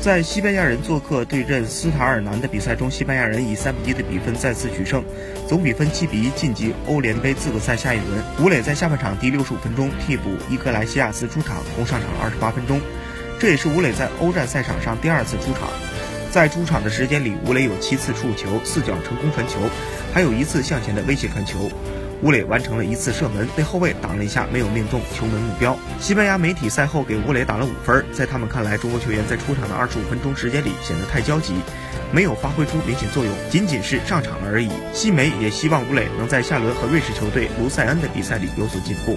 在西班牙人做客对阵斯塔尔南的比赛中，西班牙人以三比一的比分再次取胜，总比分七比一晋级欧联杯资格赛下一轮。吴磊在下半场第六十五分钟替补伊格莱西亚斯出场，共上场二十八分钟，这也是吴磊在欧战赛场上第二次出场。在出场的时间里，吴磊有七次触球，四脚成功传球，还有一次向前的威胁传球。吴磊完成了一次射门，被后卫挡了一下，没有命中球门目标。西班牙媒体赛后给吴磊打了五分，在他们看来，中国球员在出场的二十五分钟时间里显得太焦急，没有发挥出明显作用，仅仅是上场了而已。西媒也希望吴磊能在下轮和瑞士球队卢塞恩的比赛里有所进步。